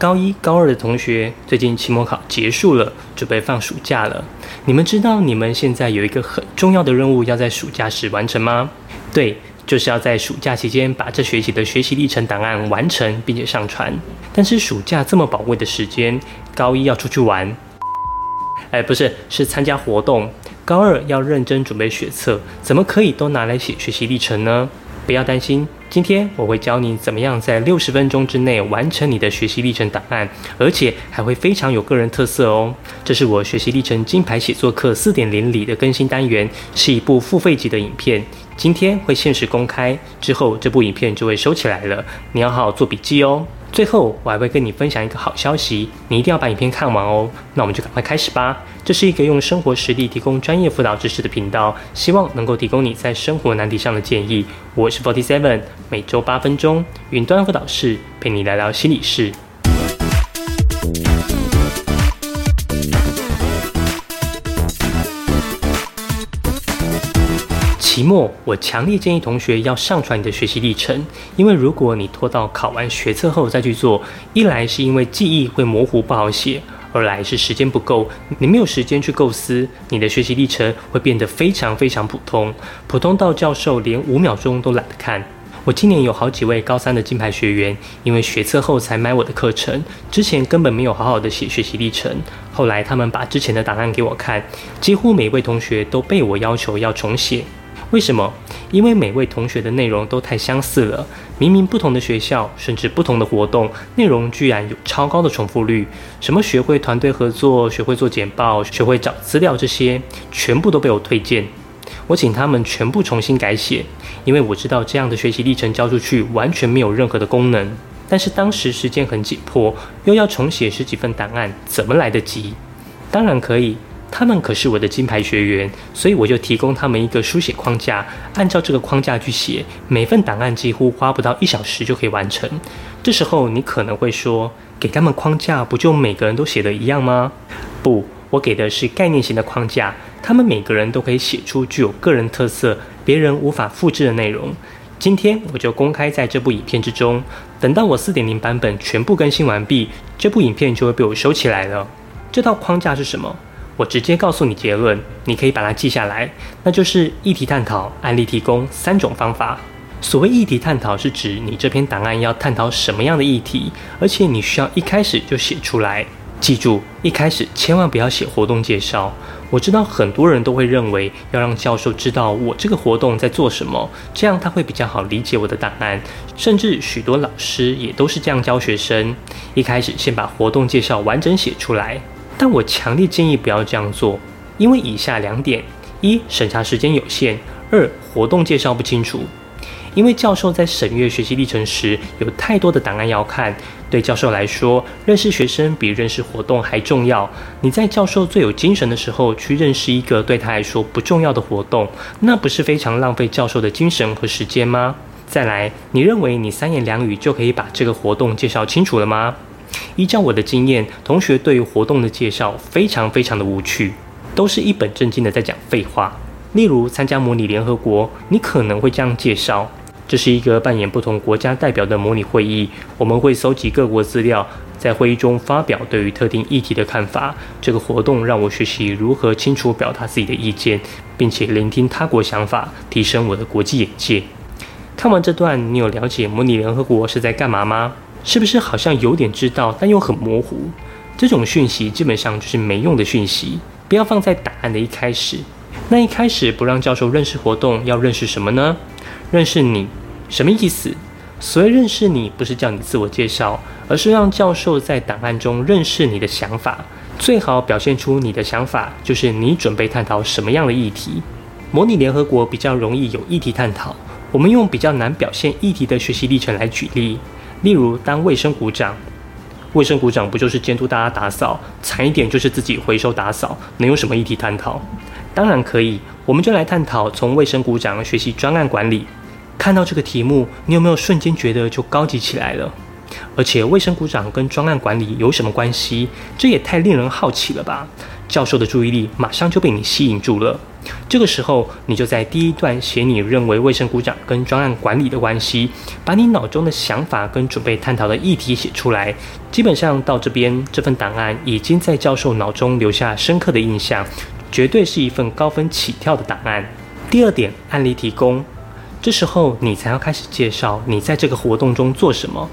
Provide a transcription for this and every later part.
高一、高二的同学，最近期末考结束了，准备放暑假了。你们知道你们现在有一个很重要的任务要在暑假时完成吗？对，就是要在暑假期间把这学期的学习历程档案完成并且上传。但是暑假这么宝贵的时间，高一要出去玩，哎，不是，是参加活动。高二要认真准备学测，怎么可以都拿来写学习历程呢？不要担心，今天我会教你怎么样在六十分钟之内完成你的学习历程档案，而且还会非常有个人特色哦。这是我学习历程金牌写作课四点零里的更新单元，是一部付费级的影片，今天会限时公开，之后这部影片就会收起来了，你要好好做笔记哦。最后，我还会跟你分享一个好消息，你一定要把影片看完哦。那我们就赶快开始吧。这是一个用生活实例提供专业辅导知识的频道，希望能够提供你在生活难题上的建议。我是 Forty Seven，每周八分钟，云端辅导室陪你聊聊心理事。期末，我强烈建议同学要上传你的学习历程，因为如果你拖到考完学测后再去做，一来是因为记忆会模糊不好写，二来是时间不够，你没有时间去构思，你的学习历程会变得非常非常普通，普通到教授连五秒钟都懒得看。我今年有好几位高三的金牌学员，因为学测后才买我的课程，之前根本没有好好的写学习历程，后来他们把之前的档案给我看，几乎每位同学都被我要求要重写。为什么？因为每位同学的内容都太相似了，明明不同的学校，甚至不同的活动，内容居然有超高的重复率。什么学会团队合作，学会做简报，学会找资料，这些全部都被我推荐。我请他们全部重新改写，因为我知道这样的学习历程交出去完全没有任何的功能。但是当时时间很紧迫，又要重写十几份档案，怎么来得及？当然可以。他们可是我的金牌学员，所以我就提供他们一个书写框架，按照这个框架去写，每份档案几乎花不到一小时就可以完成。这时候你可能会说，给他们框架不就每个人都写的一样吗？不，我给的是概念型的框架，他们每个人都可以写出具有个人特色、别人无法复制的内容。今天我就公开在这部影片之中，等到我四点零版本全部更新完毕，这部影片就会被我收起来了。这套框架是什么？我直接告诉你结论，你可以把它记下来，那就是议题探讨、案例提供三种方法。所谓议题探讨，是指你这篇档案要探讨什么样的议题，而且你需要一开始就写出来。记住，一开始千万不要写活动介绍。我知道很多人都会认为要让教授知道我这个活动在做什么，这样他会比较好理解我的档案。甚至许多老师也都是这样教学生，一开始先把活动介绍完整写出来。但我强烈建议不要这样做，因为以下两点：一、审查时间有限；二、活动介绍不清楚。因为教授在审阅学习历程时，有太多的档案要看，对教授来说，认识学生比认识活动还重要。你在教授最有精神的时候去认识一个对他来说不重要的活动，那不是非常浪费教授的精神和时间吗？再来，你认为你三言两语就可以把这个活动介绍清楚了吗？依照我的经验，同学对于活动的介绍非常非常的无趣，都是一本正经的在讲废话。例如参加模拟联合国，你可能会这样介绍：这是一个扮演不同国家代表的模拟会议，我们会搜集各国资料，在会议中发表对于特定议题的看法。这个活动让我学习如何清楚表达自己的意见，并且聆听他国想法，提升我的国际眼界。看完这段，你有了解模拟联合国是在干嘛吗？是不是好像有点知道，但又很模糊？这种讯息基本上就是没用的讯息，不要放在答案的一开始。那一开始不让教授认识活动，要认识什么呢？认识你，什么意思？所谓认识你，不是叫你自我介绍，而是让教授在档案中认识你的想法。最好表现出你的想法，就是你准备探讨什么样的议题。模拟联合国比较容易有议题探讨，我们用比较难表现议题的学习历程来举例。例如，当卫生股长，卫生股长不就是监督大家打扫？惨一点就是自己回收打扫，能有什么议题探讨？当然可以，我们就来探讨从卫生股长学习专案管理。看到这个题目，你有没有瞬间觉得就高级起来了？而且，卫生股长跟专案管理有什么关系？这也太令人好奇了吧！教授的注意力马上就被你吸引住了。这个时候，你就在第一段写你认为卫生股长跟专案管理的关系，把你脑中的想法跟准备探讨的议题写出来。基本上到这边，这份档案已经在教授脑中留下深刻的印象，绝对是一份高分起跳的档案。第二点，案例提供，这时候你才要开始介绍你在这个活动中做什么。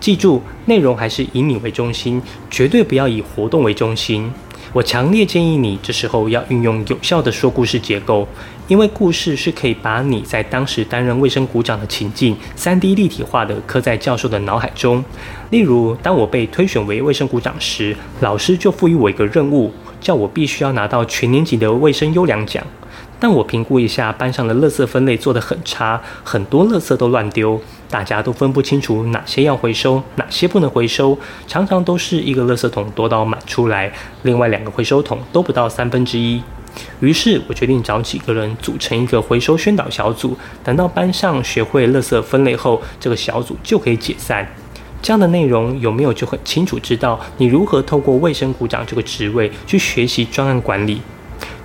记住，内容还是以你为中心，绝对不要以活动为中心。我强烈建议你这时候要运用有效的说故事结构，因为故事是可以把你在当时担任卫生股长的情境三 D 立体化的刻在教授的脑海中。例如，当我被推选为卫生股长时，老师就赋予我一个任务，叫我必须要拿到全年级的卫生优良奖。但我评估一下班上的垃圾分类做得很差，很多垃圾都乱丢，大家都分不清楚哪些要回收，哪些不能回收，常常都是一个垃圾桶多到满出来，另外两个回收桶都不到三分之一。于是我决定找几个人组成一个回收宣导小组，等到班上学会垃圾分类后，这个小组就可以解散。这样的内容有没有就很清楚知道你如何透过卫生股长这个职位去学习专案管理？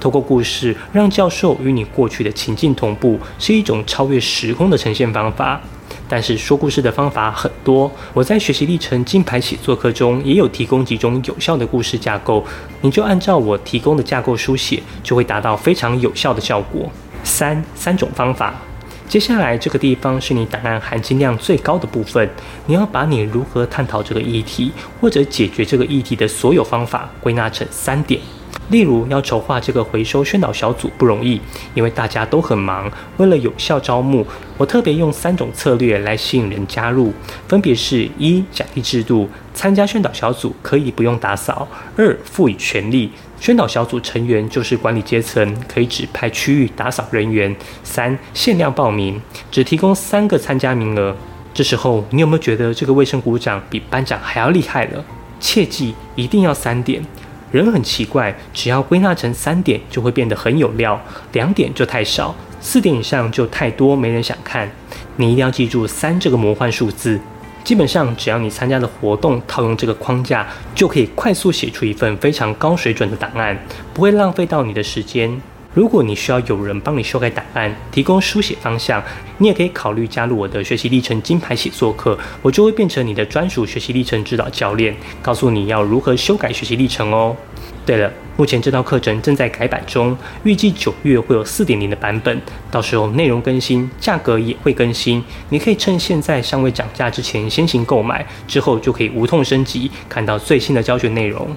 透过故事让教授与你过去的情境同步，是一种超越时空的呈现方法。但是说故事的方法很多，我在学习历程金牌写作课中也有提供几种有效的故事架构，你就按照我提供的架构书写，就会达到非常有效的效果。三三种方法，接下来这个地方是你档案含金量最高的部分，你要把你如何探讨这个议题或者解决这个议题的所有方法归纳成三点。例如，要筹划这个回收宣导小组不容易，因为大家都很忙。为了有效招募，我特别用三种策略来吸引人加入，分别是：一、奖励制度，参加宣导小组可以不用打扫；二、赋予权利，宣导小组成员就是管理阶层，可以指派区域打扫人员；三、限量报名，只提供三个参加名额。这时候，你有没有觉得这个卫生股长比班长还要厉害了？切记，一定要三点。人很奇怪，只要归纳成三点，就会变得很有料；两点就太少，四点以上就太多，没人想看。你一定要记住三这个魔幻数字。基本上，只要你参加的活动套用这个框架，就可以快速写出一份非常高水准的档案，不会浪费到你的时间。如果你需要有人帮你修改档案，提供书写方向，你也可以考虑加入我的学习历程金牌写作课，我就会变成你的专属学习历程指导教练，告诉你要如何修改学习历程哦。对了，目前这套课程正在改版中，预计九月会有四点零的版本，到时候内容更新，价格也会更新，你可以趁现在尚未涨价之前先行购买，之后就可以无痛升级，看到最新的教学内容。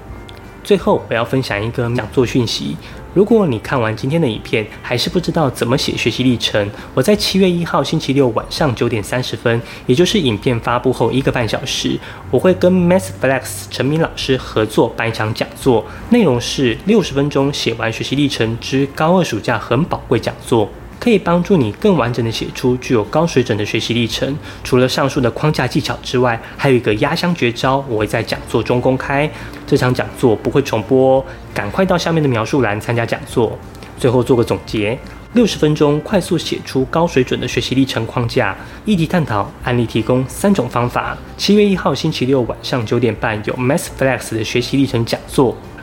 最后，我要分享一个讲座讯息。如果你看完今天的影片，还是不知道怎么写学习历程，我在七月一号星期六晚上九点三十分，也就是影片发布后一个半小时，我会跟 MathFlex 陈明老师合作办一场讲座，内容是六十分钟写完学习历程之高二暑假很宝贵讲座。可以帮助你更完整的写出具有高水准的学习历程。除了上述的框架技巧之外，还有一个压箱绝招，我会在讲座中公开。这场讲座不会重播，赶快到下面的描述栏参加讲座。最后做个总结：六十分钟快速写出高水准的学习历程框架，议题探讨，案例提供三种方法。七月一号星期六晚上九点半有 MathFlex 的学习历程讲座。